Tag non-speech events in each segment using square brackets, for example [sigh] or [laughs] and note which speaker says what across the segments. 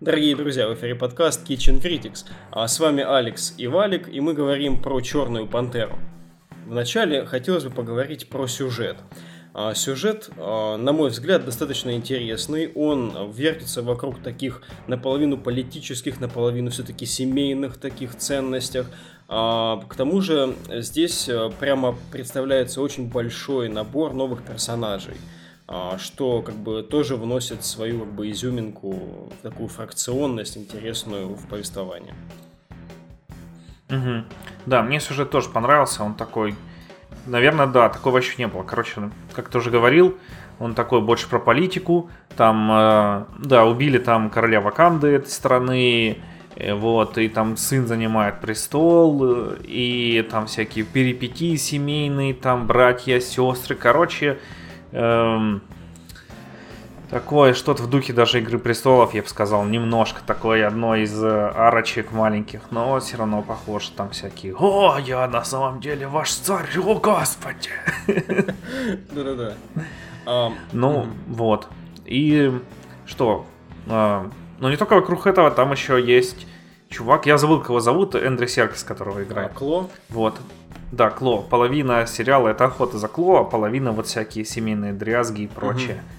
Speaker 1: Дорогие друзья, в эфире подкаст Kitchen Critics. А с вами Алекс и Валик, и мы говорим про Черную Пантеру. Вначале хотелось бы поговорить про сюжет. А, сюжет, а, на мой взгляд, достаточно интересный. Он вертится вокруг таких наполовину политических, наполовину все-таки семейных таких ценностях. А, к тому же здесь прямо представляется очень большой набор новых персонажей что как бы тоже вносит свою как бы изюминку такую фракционность интересную в повествование.
Speaker 2: Угу. Да, мне сюжет тоже понравился, он такой Наверное, да, такого еще не было. Короче, как ты уже говорил, он такой больше про политику. Там, э, да, убили там короля Ваканды этой страны, э, вот, и там сын занимает престол, э, и там всякие перипетии семейные, там братья, сестры, короче, эм, Такое что-то в духе даже Игры Престолов, я бы сказал, немножко такое одно из э, арочек маленьких, но все равно похоже там всякие «О, я на самом деле ваш царь, о господи!» [laughs]
Speaker 1: Да-да-да.
Speaker 2: Ну, вот. И что? А, ну, не только вокруг этого, там еще есть чувак, я забыл, кого зовут, Эндрю Серкис, которого играет.
Speaker 1: Кло?
Speaker 2: Вот. Да, Кло. Половина сериала это охота за Кло, а половина вот всякие семейные дрязги и прочее. Угу.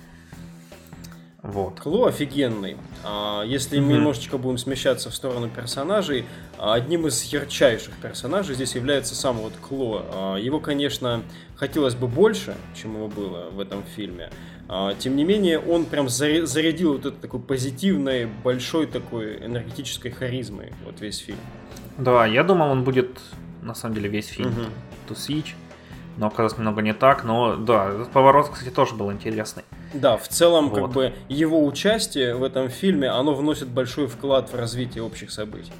Speaker 1: Вот. Кло офигенный. А, если mm-hmm. немножечко будем смещаться в сторону персонажей, а, одним из ярчайших персонажей здесь является сам вот Кло. А, его, конечно, хотелось бы больше, чем его было в этом фильме. Тем не менее, он прям зарядил вот этой такой позитивной, большой такой энергетической харизмой вот весь фильм.
Speaker 2: Да, я думал, он будет на самом деле весь фильм. Mm-hmm. Тусич но оказалось немного не так. Но да, этот поворот, кстати, тоже был интересный.
Speaker 1: Да, в целом, вот. как бы его участие в этом фильме, оно вносит большой вклад в развитие общих событий.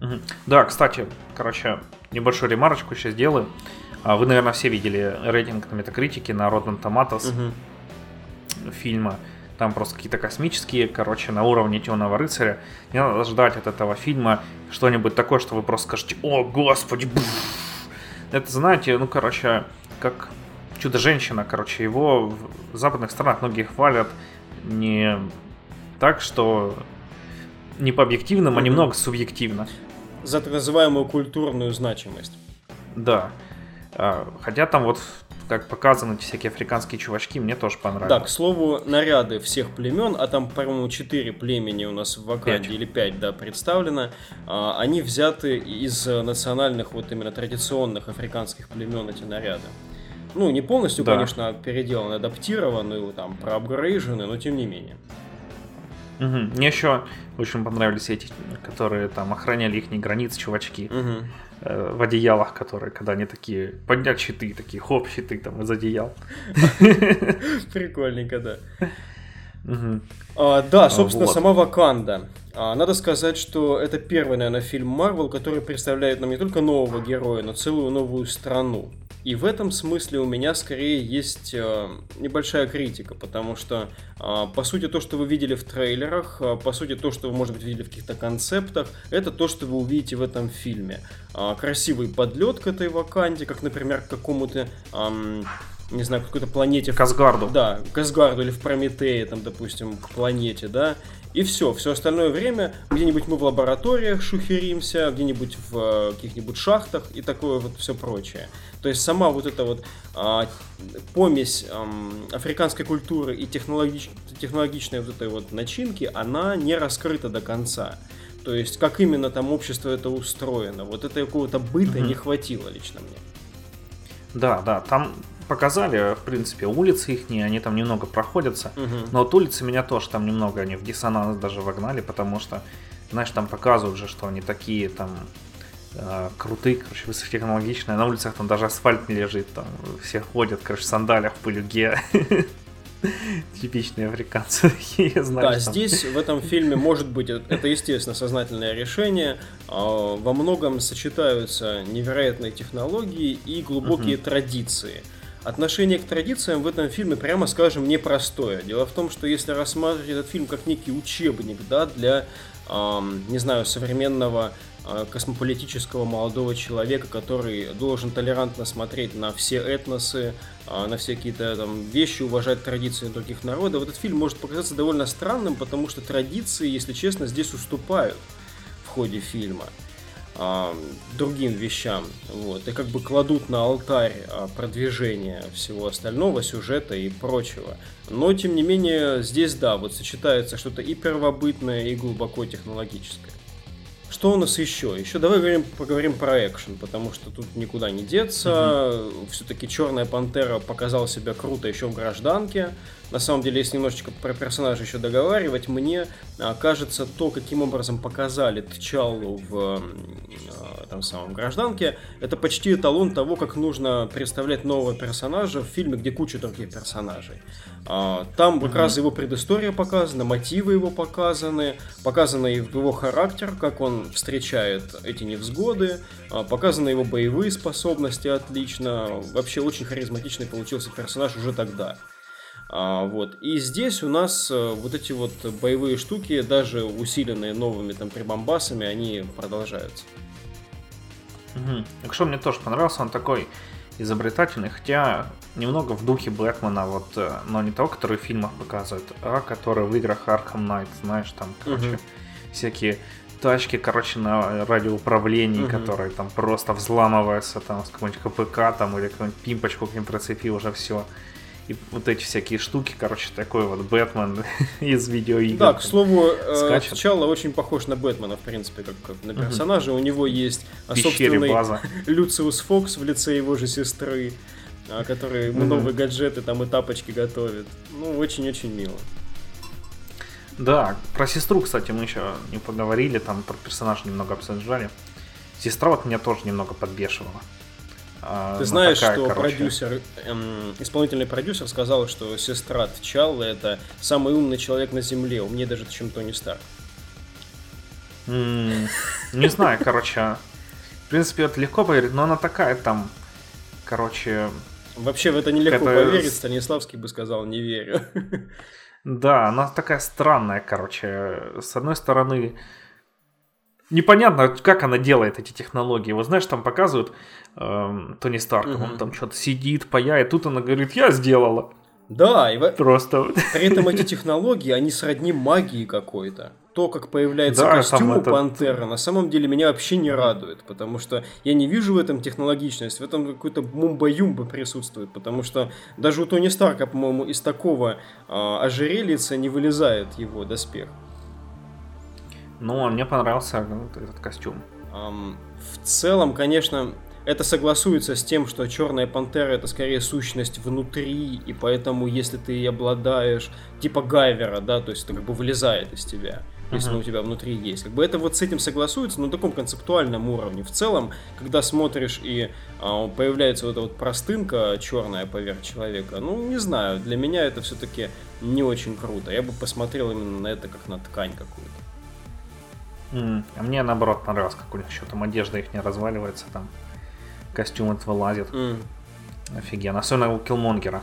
Speaker 2: Угу. Да, кстати, короче, небольшую ремарочку сейчас сделаю. А, вы, наверное, все видели рейтинг на метакритике на Rotten Tomatoes угу. фильма. Там просто какие-то космические, короче, на уровне Темного рыцаря. Не надо ждать от этого фильма что-нибудь такое, что вы просто скажете, о, господи, бфф, это, знаете, ну, короче, как Чудо-женщина, короче, его в западных странах многие хвалят не так, что не по объективным, mm-hmm. а немного субъективно.
Speaker 1: За так называемую культурную значимость.
Speaker 2: Да. А, хотя там вот как показаны эти всякие африканские чувачки, мне тоже понравилось.
Speaker 1: Да, к слову, наряды всех племен, а там, по-моему, четыре племени у нас в Ваканде, или пять, да, представлено, а, они взяты из национальных, вот именно традиционных африканских племен, эти наряды. Ну, не полностью, да. конечно, переделаны, адаптированы, там, проапгрейжены, но тем не менее.
Speaker 2: Угу. Мне еще очень понравились эти, которые там охраняли их границы, чувачки.
Speaker 1: Угу.
Speaker 2: Э, в одеялах, которые, когда они такие, поднять щиты, такие, хоп, щиты там из одеял. [laughs]
Speaker 1: Прикольненько, да. А, да, собственно, вот. сама Ваканда. А, надо сказать, что это первый, наверное, фильм Марвел, который представляет нам не только нового героя, но целую новую страну. И в этом смысле у меня скорее есть э, небольшая критика, потому что, э, по сути, то, что вы видели в трейлерах, э, по сути, то, что вы, может быть, видели в каких-то концептах, это то, что вы увидите в этом фильме. Красивый подлет к этой ваканде, как, например, к какому-то... Не знаю, какой-то планете.
Speaker 2: К Асгарду.
Speaker 1: Да, к Асгарду или в Прометее, там, допустим, к планете, да. И все, все остальное время где-нибудь мы в лабораториях шухеримся, где-нибудь в каких-нибудь шахтах и такое вот все прочее. То есть сама вот эта вот а, помесь а, африканской культуры и технологич, технологичной вот этой вот начинки, она не раскрыта до конца. То есть как именно там общество это устроено, вот это какого-то быта mm-hmm. не хватило лично мне.
Speaker 2: Да, да, там показали, в принципе, улицы их, они там немного проходятся.
Speaker 1: Угу.
Speaker 2: Но вот улицы меня тоже там немного они в диссонанс даже вогнали, потому что, знаешь, там показывают же, что они такие там э, крутые, короче, высокотехнологичные. На улицах там даже асфальт не лежит, там все ходят, короче, в сандалиях, в пылюге. [laughs] Типичные африканцы
Speaker 1: такие, знаешь. Да, здесь, в этом фильме, может быть, это, естественно, сознательное решение. А, во многом сочетаются невероятные технологии и глубокие традиции. Отношение к традициям в этом фильме, прямо скажем, непростое. Дело в том, что если рассматривать этот фильм как некий учебник, да, для, эм, не знаю, современного космополитического молодого человека, который должен толерантно смотреть на все этносы, а, на все какие-то там вещи, уважать традиции других народов. Этот фильм может показаться довольно странным, потому что традиции, если честно, здесь уступают в ходе фильма другим вещам. Вот, и как бы кладут на алтарь продвижения всего остального, сюжета и прочего. Но, тем не менее, здесь, да, вот сочетается что-то и первобытное, и глубоко технологическое. Что у нас еще? Еще давай говорим, поговорим про экшен, потому что тут никуда не деться. Mm-hmm. Все-таки Черная Пантера показала себя круто еще в гражданке. На самом деле, если немножечко про персонажа еще договаривать, мне а, кажется, то, каким образом показали Тчалу в а, там самом гражданке, это почти эталон того, как нужно представлять нового персонажа в фильме, где куча других персонажей. А, там как раз его предыстория показана, мотивы его показаны, показано его характер, как он встречает эти невзгоды, показаны его боевые способности отлично. Вообще очень харизматичный получился персонаж уже тогда. А, вот. И здесь у нас э, вот эти вот боевые штуки, даже усиленные новыми там прибамбасами, они продолжаются.
Speaker 2: Угу. Экшо мне тоже понравился, он такой изобретательный, хотя немного в духе Бэтмена, вот, э, но не того, который в фильмах показывают, а который в играх Arkham Knight, знаешь, там, короче, угу. всякие тачки, короче, на радиоуправлении, угу. которые там просто взламываются там с какой-нибудь КПК там или какую-нибудь пимпочку к ним прицепил, уже все и вот эти всякие штуки, короче, такой вот Бэтмен [laughs] из видеоигр.
Speaker 1: Да, к слову, э, сначала очень похож на Бэтмена, в принципе, как, как на персонажа. Угу. У него есть собственный база. [laughs] Люциус Фокс в лице его же сестры, а, который ему угу. новые гаджеты там и тапочки готовит. Ну, очень-очень мило.
Speaker 2: Да, про сестру, кстати, мы еще не поговорили, там про персонажа немного обсуждали. Сестра вот меня тоже немного подбешивала.
Speaker 1: А, Ты ну, знаешь, такая, что короче... продюсер, эм, исполнительный продюсер сказал, что сестра Тчаллы это самый умный человек на Земле, умнее даже, чем Тони Старк.
Speaker 2: не знаю, короче. В принципе, это легко поверить, но она такая там, короче...
Speaker 1: Вообще в это нелегко это... поверить, Станиславский бы сказал, не верю. [laughs]
Speaker 2: Да, она такая странная, короче. С одной стороны, непонятно, как она делает эти технологии. Вот знаешь, там показывают эм, Тони Старка, угу. он там что-то сидит, паяет, тут она говорит, я сделала.
Speaker 1: Да, и просто. При этом эти технологии, они сродни магии какой-то. То, как появляется да, костюм у это... Пантера, на самом деле меня вообще не радует, потому что я не вижу в этом технологичность, в этом какой-то мумба-юмба присутствует, потому что даже у Тони Старка, по-моему, из такого э, ожерельица не вылезает его доспех.
Speaker 2: Ну, мне понравился ну, этот костюм.
Speaker 1: Um, в целом, конечно, это согласуется с тем, что Черная Пантера это скорее сущность внутри, и поэтому, если ты обладаешь типа Гайвера, да, то есть это как бы вылезает из тебя, если uh-huh. она у тебя внутри есть. Как бы это вот с этим согласуется, но на таком концептуальном уровне. В целом, когда смотришь и а, появляется вот эта вот простынка черная поверх человека, ну, не знаю, для меня это все-таки не очень круто. Я бы посмотрел именно на это как на ткань какую-то.
Speaker 2: Mm. А мне наоборот понравилось, как у них еще там одежда их не разваливается, там костюм этот вылазит. Mm. Офигенно. Особенно у Киллмонгера.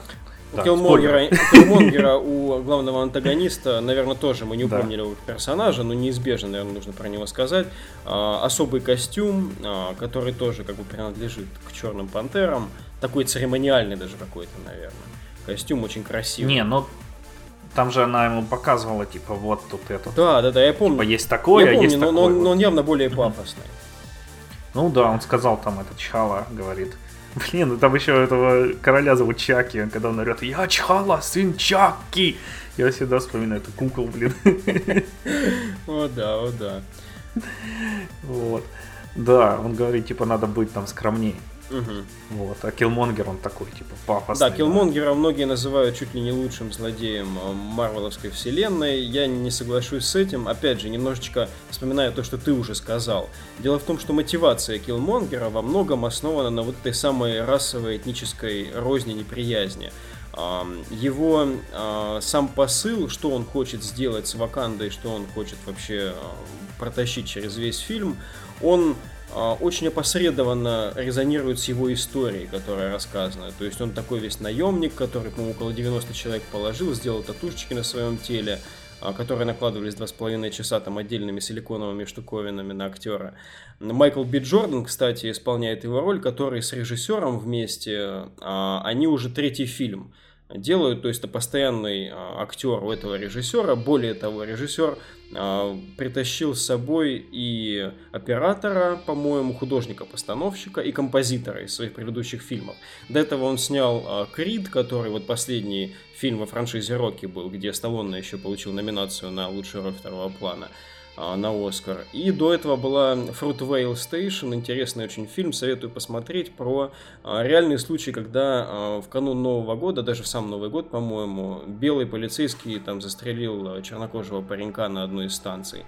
Speaker 1: У да, Киллмонгера, Киллмонгера, [laughs] у главного антагониста, наверное, тоже мы не упомнили да. персонажа, но неизбежно, наверное, нужно про него сказать. А, особый костюм, а, который тоже как бы принадлежит к черным пантерам. Такой церемониальный даже какой-то, наверное. Костюм очень красивый.
Speaker 2: Не, но там же она ему показывала, типа, вот тут это.
Speaker 1: Да, да, да, я помню.
Speaker 2: Типа, есть такое, я помню, есть
Speaker 1: но,
Speaker 2: такое.
Speaker 1: Но, но он явно более пафосный.
Speaker 2: Ну да, он сказал там, это Чхала, говорит. [laughs] Блин, ну там еще этого короля зовут Чаки, когда он орет, я Чхала, сын Чаки. Я всегда вспоминаю эту кукол, блин. [laughs]
Speaker 1: О да, о да.
Speaker 2: Вот. Да, он говорит, типа, надо быть там скромнее. Угу. Вот. А Киллмонгер он такой, типа, пафосный.
Speaker 1: Да, Киллмонгера да. многие называют чуть ли не лучшим злодеем э, Марвеловской вселенной. Я не соглашусь с этим. Опять же, немножечко вспоминаю то, что ты уже сказал. Дело в том, что мотивация Киллмонгера во многом основана на вот этой самой расовой этнической розни неприязни его э, сам посыл, что он хочет сделать с Вакандой, что он хочет вообще э, протащить через весь фильм, он а, очень опосредованно резонирует с его историей, которая рассказана. То есть он такой весь наемник, который, по-моему, около 90 человек положил, сделал татушечки на своем теле, а, которые накладывались два с половиной часа там отдельными силиконовыми штуковинами на актера. Майкл Би Джордан, кстати, исполняет его роль, который с режиссером вместе, а, они уже третий фильм делают, то есть это постоянный а, актер у этого режиссера. Более того, режиссер а, притащил с собой и оператора, по-моему, художника-постановщика и композитора из своих предыдущих фильмов. До этого он снял а, Крид, который вот последний фильм во франшизе Рокки был, где Сталлоне еще получил номинацию на лучшую роль второго плана. А, на Оскар. И до этого была Fruitvale Station, интересный очень фильм, советую посмотреть, про а, реальный случай, когда а, в канун Нового года, даже в сам Новый год, по-моему, белый полицейский там застрелил чернокожего паренька на одной из станций.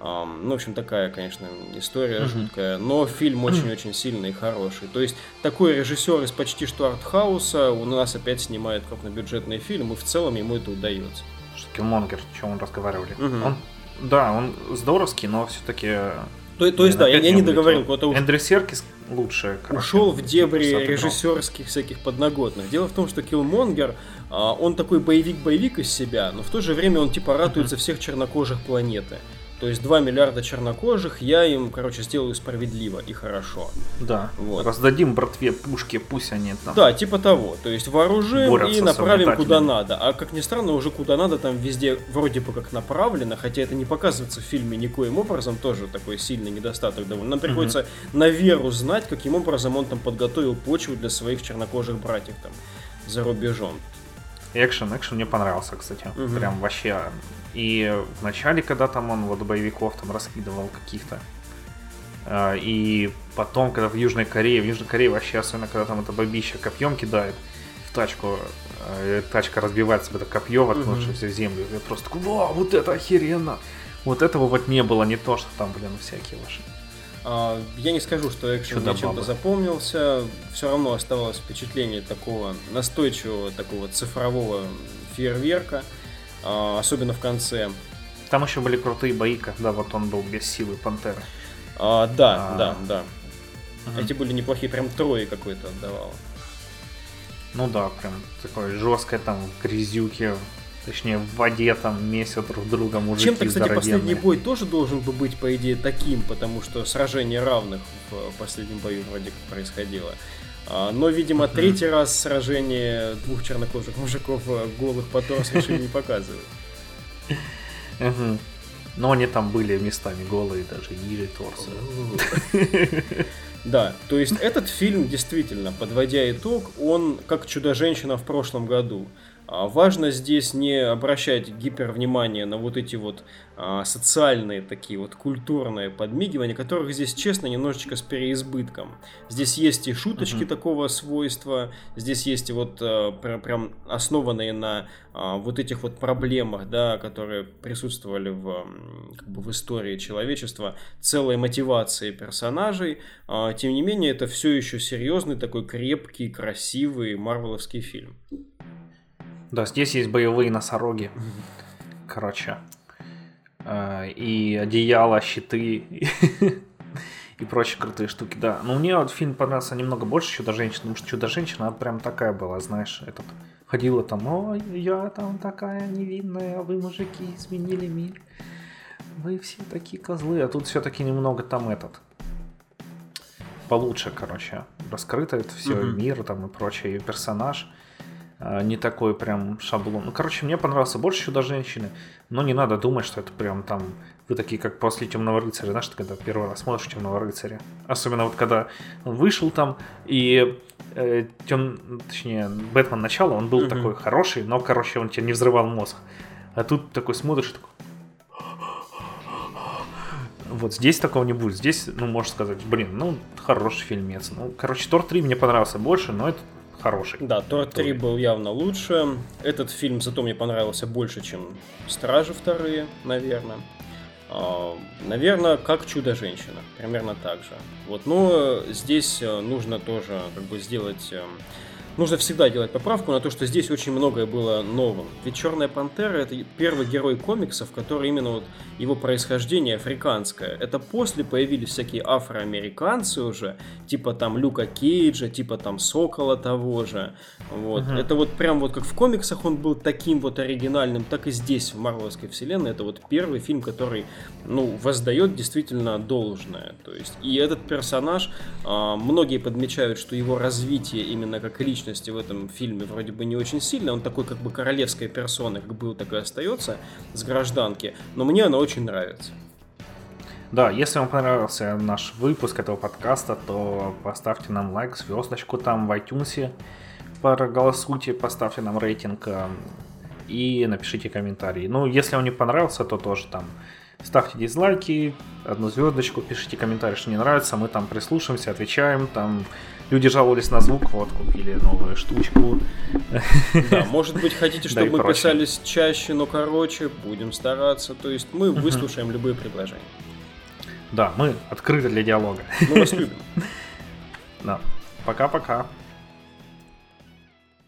Speaker 1: Ну, в общем, такая, конечно, история mm-hmm. жуткая, но фильм очень-очень сильный и хороший. То есть, такой режиссер из почти что артхауса у нас опять снимает крупнобюджетный фильм, и в целом ему это удается.
Speaker 2: Что Киллмонгер, о чем он разговаривали. Mm-hmm. Он да, он здоровский, но все-таки...
Speaker 1: То, то есть, да, я, я не договорил.
Speaker 2: Вот уж... Эндрю Серкис лучше.
Speaker 1: Ушел в дебри режиссерских всяких подноготных. Дело в том, что Киллмонгер, а, он такой боевик-боевик из себя, но в то же время он типа ратуется всех чернокожих планеты. То есть 2 миллиарда чернокожих, я им, короче, сделаю справедливо и хорошо.
Speaker 2: Да. Вот. Раздадим братве пушки, пусть они там.
Speaker 1: Да, типа того. То есть вооружим и направим куда надо. А как ни странно, уже куда надо там везде вроде бы как направлено, хотя это не показывается в фильме никоим образом, тоже такой сильный недостаток довольно. Нам приходится угу. на веру знать, каким образом он там подготовил почву для своих чернокожих братьев там за рубежом.
Speaker 2: Экшен, экшен мне понравился, кстати. Угу. Прям вообще и в начале, когда там он вот боевиков там раскидывал каких-то, а, и потом, когда в Южной Корее, в Южной Корее вообще, особенно когда там это бабища копьем кидает в тачку, а, тачка разбивает себе это копье, воткнувшееся mm-hmm. в землю, я просто такой, вау, вот это охеренно! Вот этого вот не было, не то, что там, блин, всякие ваши.
Speaker 1: А, я не скажу, что экшен мне чем-то запомнился. Все равно оставалось впечатление такого настойчивого, такого цифрового фейерверка. А, особенно в конце.
Speaker 2: Там еще были крутые бои, когда вот он был без силы Пантеры.
Speaker 1: А, да, а... да, да. Угу. Эти были неплохие, прям трое какой-то отдавало.
Speaker 2: Ну да, прям такое жесткое там в грязюке, точнее в воде там месяц друг друга мужики
Speaker 1: Чем-то, кстати, последний бой тоже должен бы быть, по идее, таким, потому что сражение равных в последнем бою вроде как происходило. А, но, видимо, третий раз сражение двух чернокожих мужиков э, голых по решили не показывать.
Speaker 2: Но они там были местами голые, даже ниже торса.
Speaker 1: Да, то есть этот фильм действительно, подводя итог, он как «Чудо-женщина» в прошлом году. А важно здесь не обращать гипервнимание на вот эти вот а, социальные такие вот культурные подмигивания, которых здесь, честно, немножечко с переизбытком. Здесь есть и шуточки uh-huh. такого свойства, здесь есть и вот а, прям основанные на а, вот этих вот проблемах, да, которые присутствовали в, как бы в истории человечества, целой мотивации персонажей. А, тем не менее, это все еще серьезный такой крепкий, красивый марвеловский фильм.
Speaker 2: Да, здесь есть боевые носороги. Короче. Э, и одеяло, щиты [laughs] и прочие крутые штуки, да. Но мне вот фильм понравился немного больше Чудо-женщина, потому что Чудо-женщина прям такая была, знаешь, этот ходила там, ой, я там такая невинная, а вы, мужики, изменили мир. Вы все такие козлы, а тут все-таки немного там этот получше, короче, раскрыто это все, mm-hmm. мир там и прочее, и персонаж. А, не такой прям шаблон. Ну, короче, мне понравился больше Чудо-женщины, но не надо думать, что это прям там вы такие, как после Темного рыцаря, знаешь, ты когда первый раз смотришь Темного рыцаря. Особенно вот когда он вышел там, и э, тем, точнее, Бэтмен начало, он был mm-hmm. такой хороший, но, короче, он тебе не взрывал мозг. А тут такой смотришь, такой... Вот здесь такого не будет. Здесь, ну, можно сказать, блин, ну, хороший фильмец. Ну, короче, Тор 3 мне понравился больше, но это хороший.
Speaker 1: Да, Тор 3 был явно лучше. Этот фильм зато мне понравился больше, чем Стражи вторые, наверное. А, наверное, как Чудо-женщина. Примерно так же. Вот, но здесь э, нужно тоже как бы сделать э, нужно всегда делать поправку на то, что здесь очень многое было новым. Ведь Черная Пантера это первый герой комиксов, который именно вот его происхождение африканское. Это после появились всякие афроамериканцы уже, типа там Люка Кейджа, типа там Сокола того же. Вот. Угу. Это вот прям вот как в комиксах он был таким вот оригинальным, так и здесь в Марвеловской вселенной. Это вот первый фильм, который, ну, воздает действительно должное. То есть, и этот персонаж, а, многие подмечают, что его развитие именно как личности в этом фильме вроде бы не очень сильно. Он такой как бы королевская персона, как был, так и остается с гражданки. Но мне она очень нравится.
Speaker 2: Да, если вам понравился наш выпуск этого подкаста, то поставьте нам лайк, звездочку там в iTunes, проголосуйте, поставьте нам рейтинг э, и напишите комментарий. Ну, если вам не понравился, то тоже там ставьте дизлайки, одну звездочку, пишите комментарий, что не нравится, мы там прислушаемся, отвечаем, там люди жаловались на звук, вот купили новую штучку.
Speaker 1: Да, может быть, хотите, [laughs] чтобы мы писались чаще, но короче, будем стараться, то есть мы выслушаем любые предложения.
Speaker 2: Да, мы открыты для диалога.
Speaker 1: Мы вас любим. [laughs]
Speaker 2: Да. Пока-пока.